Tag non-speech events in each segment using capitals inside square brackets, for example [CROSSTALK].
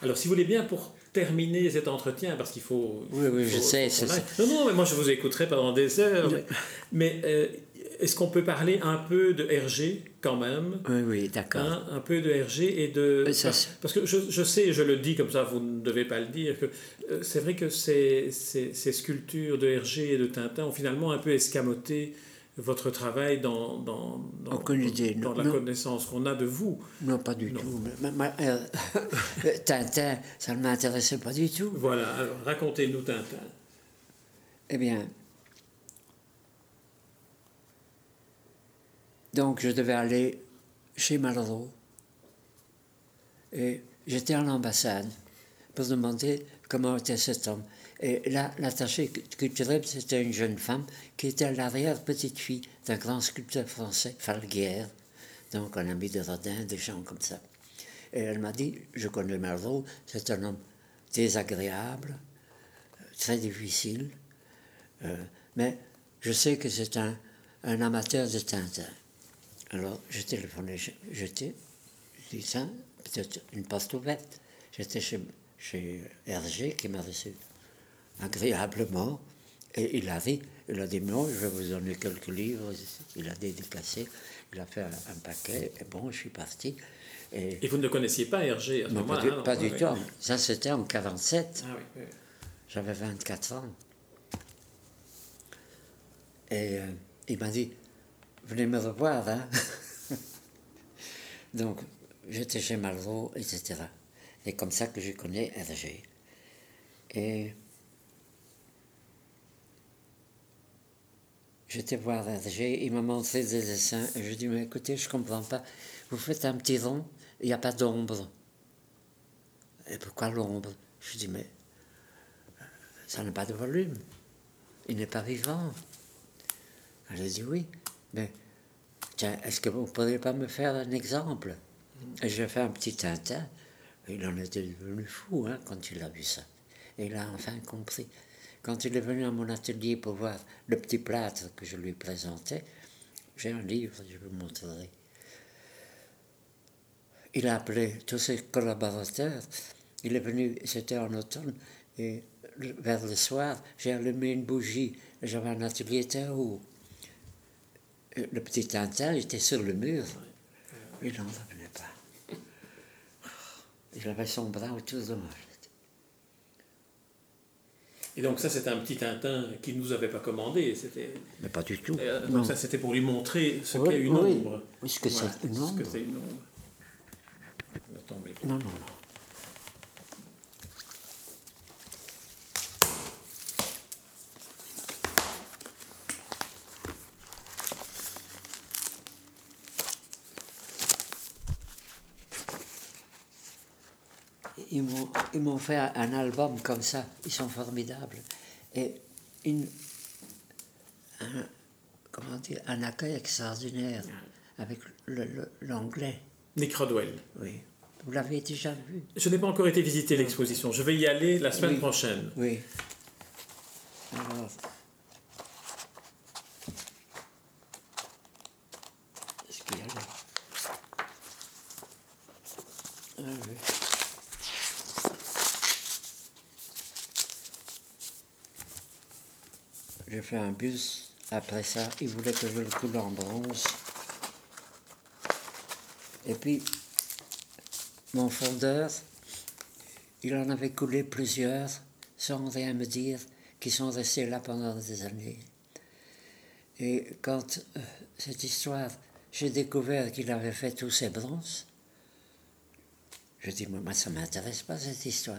Alors, si vous voulez bien, pour terminer cet entretien, parce qu'il faut... Oui, oui, je sais. c'est- aille. Non, non, mais moi je vous écouterai pendant des heures. mais mais, euh, est-ce qu'on peut parler un peu de RG quand même? Oui, oui, d'accord. hein, Un peu de RG et de... Oui, ça, parce, que je, je sais, je le dis comme ça, vous ne devez pas le dire, que euh, c'est vrai que ces, ces, ces sculptures de Hergé et de Tintin ont finalement un peu escamoté votre travail dans, dans, dans, non, la non. connaissance qu'on a de vous. Non, pas du Non. tout. Euh, [LAUGHS] Tintin, ça ne m'intéressait pas du tout. Voilà, alors racontez-nous Tintin. Eh bien, donc je devais aller chez Malraux. Et j'étais à l'ambassade pour demander comment était cet homme. Et là, l'attaché culturel, c'était une jeune femme qui était l'arrière-petite-fille d'un grand sculpteur français, Falguière, donc un ami de Rodin, des gens comme ça. Et elle m'a dit, je connais Malraux, c'est un homme désagréable, très difficile, euh, mais je sais que c'est un, amateur de Tintin. Alors, j'ai téléphoné, je- j'étais, j'ai dit ça, peut-être une poste ouverte. J'étais chez, chez Hergé qui m'a reçu agréablement. Et il a dit, il a dit, non, je vais vous donner quelques livres. Il a dédicacé, il a fait un, un paquet, et bon, je suis parti. Et, Et vous ne connaissiez pas Hergé à ce non, pas moment-là du, hein, pas du tout. Ça, c'était en 47. Ah oui, oui. J'avais 24 ans. Et euh, il m'a dit, venez me revoir, hein. [LAUGHS] Donc, j'étais chez Malraux, etc. Et comme ça que je connais Hergé. Et j'étais voir Hergé, il m'a montré des dessins, et je dis, mais écoutez, je comprends pas. Vous faites un petit rond, il n'y a pas d'ombre. Et pourquoi l'ombre? Je dis, mais ça n'a pas de volume. Il n'est pas vivant. Elle a dit oui, mais tiens, est-ce que vous ne pourriez pas me faire un exemple? Et j'ai fait un petit Tintin. Il en était devenu fou hein, quand il a vu ça. Et il a enfin compris. Quand il est venu à mon atelier pour voir le petit plâtre que je lui présentais, j'ai un livre, je vous montrerai. Il a appelé tous ses collaborateurs. Il est venu, c'était en automne, et vers le soir, j'ai allumé une bougie. J'avais un atelier très haut. Le petit Tintin était sur le mur. Il n'en revenait pas. Il avait son bras autour de moi. Et donc ça, c'était un petit Tintin qu'il ne nous avait pas commandé. C'était, Mais pas du tout. euh, donc Non. ça, c'était pour lui montrer ce Oui, qu'est une oui. ombre. Oui, ce que Voilà, c'est une Ce ombre. que c'est une ombre. Non, non, non. Ils m'ont, fait un, album comme ça, ils sont formidables. Et une, un, comment dire, un accueil extraordinaire avec l'anglais. Nick Rodwell. Oui. Vous l'avez déjà vu Je n'ai pas encore été visiter l'exposition. Je vais y aller la semaine Oui. prochaine. Oui. Alors. Est-ce qu'il y a là Ah oui. J'ai fait un bus. Après ça, il voulait que je le coule en bronze. Et puis, mon fondeur, il en avait coulé plusieurs, sans rien me dire, qui sont restés là pendant des années. Et quand euh, cette histoire, j'ai découvert qu'il avait fait tous ces bronzes, je dis, moi, ça m'intéresse pas cette histoire.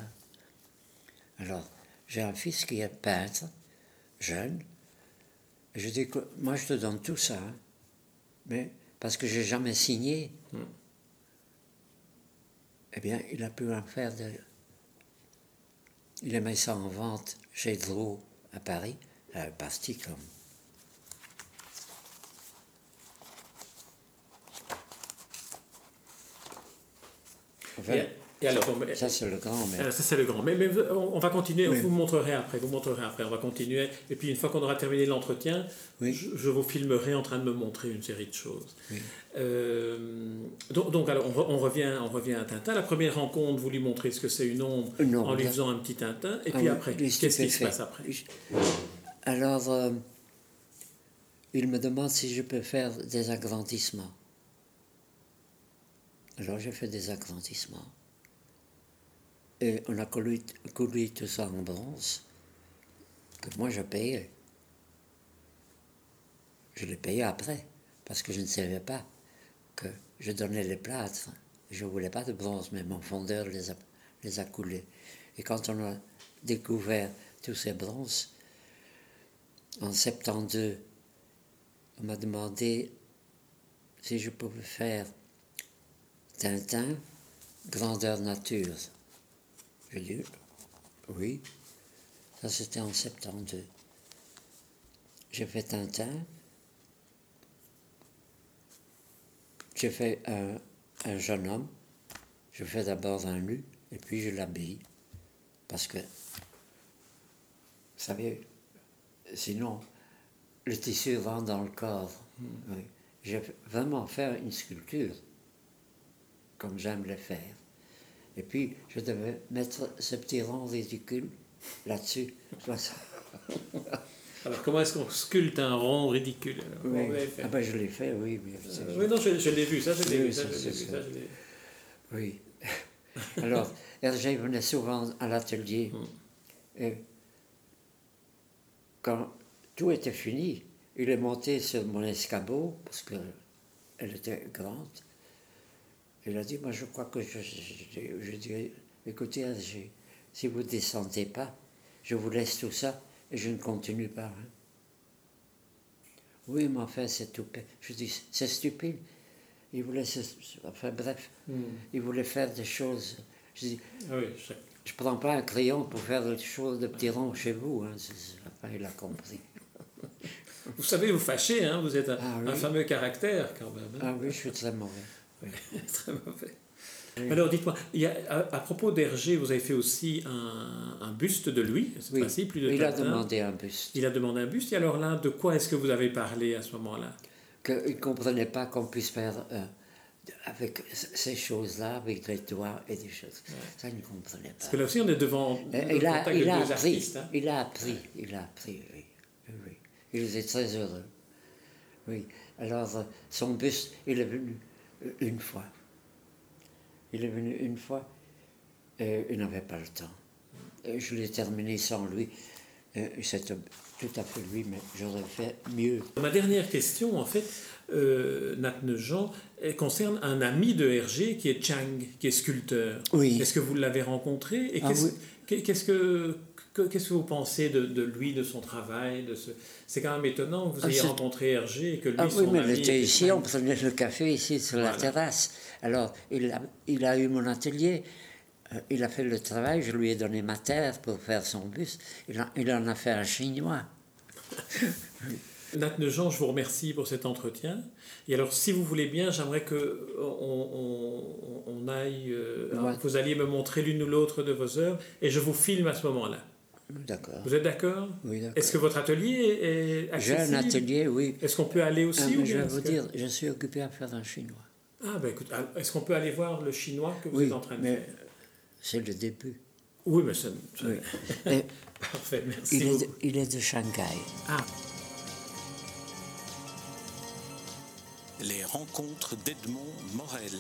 Alors, j'ai un fils qui est peintre, jeune, et je dis, que, moi, je te donne tout ça, hein, mais parce que j'ai jamais signé, eh bien, il a pu en faire de. Il a mis ça en vente chez Drault à Paris, à parti comme. Et alors, ça, c'est le grand. Mais... Alors, ça, c'est le grand. Mais, mais on, va continuer, on vous montrerai après, vous montrerez après, on va continuer. Et puis, une fois qu'on aura terminé l'entretien, je, vous filmerai en train de me montrer une série de choses. Euh, donc, alors, on, revient, on revient à Tintin. La première rencontre, vous lui montrez ce que c'est une ombre, en lui faisant un petit Tintin. Et puis ah après, qu'est-ce qui se passe après? Alors, euh, il me demande si je peux faire des agrandissements. Alors, j'ai fait des agrandissements. Et on a coulé, tout ça en bronze, que moi je payais. Je l'ai payé après, parce que je ne savais pas que je donnais les plâtres. Je ne voulais pas de bronze, mais mon fondeur les a, les a coulés. Et quand on a découvert tous ces bronzes, en 72, on m'a demandé si je pouvais faire Tintin, grandeur nature. J'ai dit oui. Ça, c'était en 72. J'ai fait Tintin. J'ai fait un, jeune homme. Je fais d'abord un nu, et puis je l'habille. Parce que, vous savez, sinon, le tissu rentre dans le corps. Hmm. Oui. J'ai vraiment fait une sculpture, comme j'aime le faire. Et puis, je devais mettre ce petit rond ridicule là-dessus. [LAUGHS] Alors, comment est-ce qu'on sculpte un rond ridicule Ah ben, je l'ai fait, oui. Euh, oui, non, je, l'ai vu, ça, je l'ai vu, ça, je l'ai vu, ça, Oui. [LAUGHS] Alors, Hergé venait souvent à l'atelier. Hmm. Et quand tout était fini, il est monté sur mon escabeau, parce qu'elle était grande, il a dit, moi je crois que je, je, dirais, écoutez, si vous ne descendez pas, je vous laisse tout ça et je ne continue pas. Hein. Oui, mais enfin, c'est tout. Je dis, c'est stupide. Il voulait, enfin bref, hmm. il voulait faire des choses. Je dis, ah je ne prends pas un crayon pour faire des choses de petits ronds chez vous. Hein. Enfin, il a compris. Vous savez vous fâcher, hein? vous êtes un, ah fameux caractère quand même. Hein. Ah oui, je suis très mauvais. [LAUGHS] Très mauvais. Alors dites-moi, à, propos d'Hergé, vous avez fait aussi un, buste de lui, oui. plus de Il a demandé un buste. Il a demandé un buste. Et alors là, de quoi est-ce que vous avez parlé à ce moment-là? Qu'il ne comprenait pas qu'on puisse faire euh, avec ces choses-là, avec des doigts et des choses. Ça, il ne comprenait pas. Parce que là aussi, on est devant euh, il, a, il, a appris, artistes, hein. il a appris, il a appris, oui. oui. Il était très heureux. Oui. Alors, euh, son buste, il est venu une fois. Il est venu une fois et il n'avait pas le temps. je l'ai terminé sans lui. C'est tout à fait lui, mais j'aurais fait mieux. Ma dernière question, en fait, euh, Nat Jean, concerne un ami de Hergé qui est Chang, qui est sculpteur. Oui. Est-ce que vous l'avez rencontré Et ah qu'est-ce que Qu'est-ce que vous pensez de, lui, de son travail de ce... C'est quand même étonnant que vous ah, ayez rencontré Hergé et que lui, ah, oui, mais il était ici, on prenait le café ici sur la terrasse. Alors, il a, il a eu mon atelier, euh, il a fait le travail, je lui ai donné ma terre pour faire son bus. Il, il en a fait un chinois. [LAUGHS] Nat Jean, je vous remercie pour cet entretien. Et alors, si vous voulez bien, j'aimerais que on, on, aille, euh, vous alliez me montrer l'une ou l'autre de vos œuvres, et je vous filme à ce moment-là. D'accord. Vous êtes d'accord Oui, d'accord. Est-ce que votre atelier est accessible J'ai un atelier, oui. Est-ce qu'on peut aller aussi ah, Je vais vous dire, je suis occupé à faire un chinois. Ah, ben écoute, ah, est-ce qu'on peut aller voir le chinois que vous êtes en train de faire C'est le début. Oui, mais ça. [LAUGHS] Parfait, merci. Il est, de, il est de Shanghai. Ah. Les rencontres d'Edmond Morel.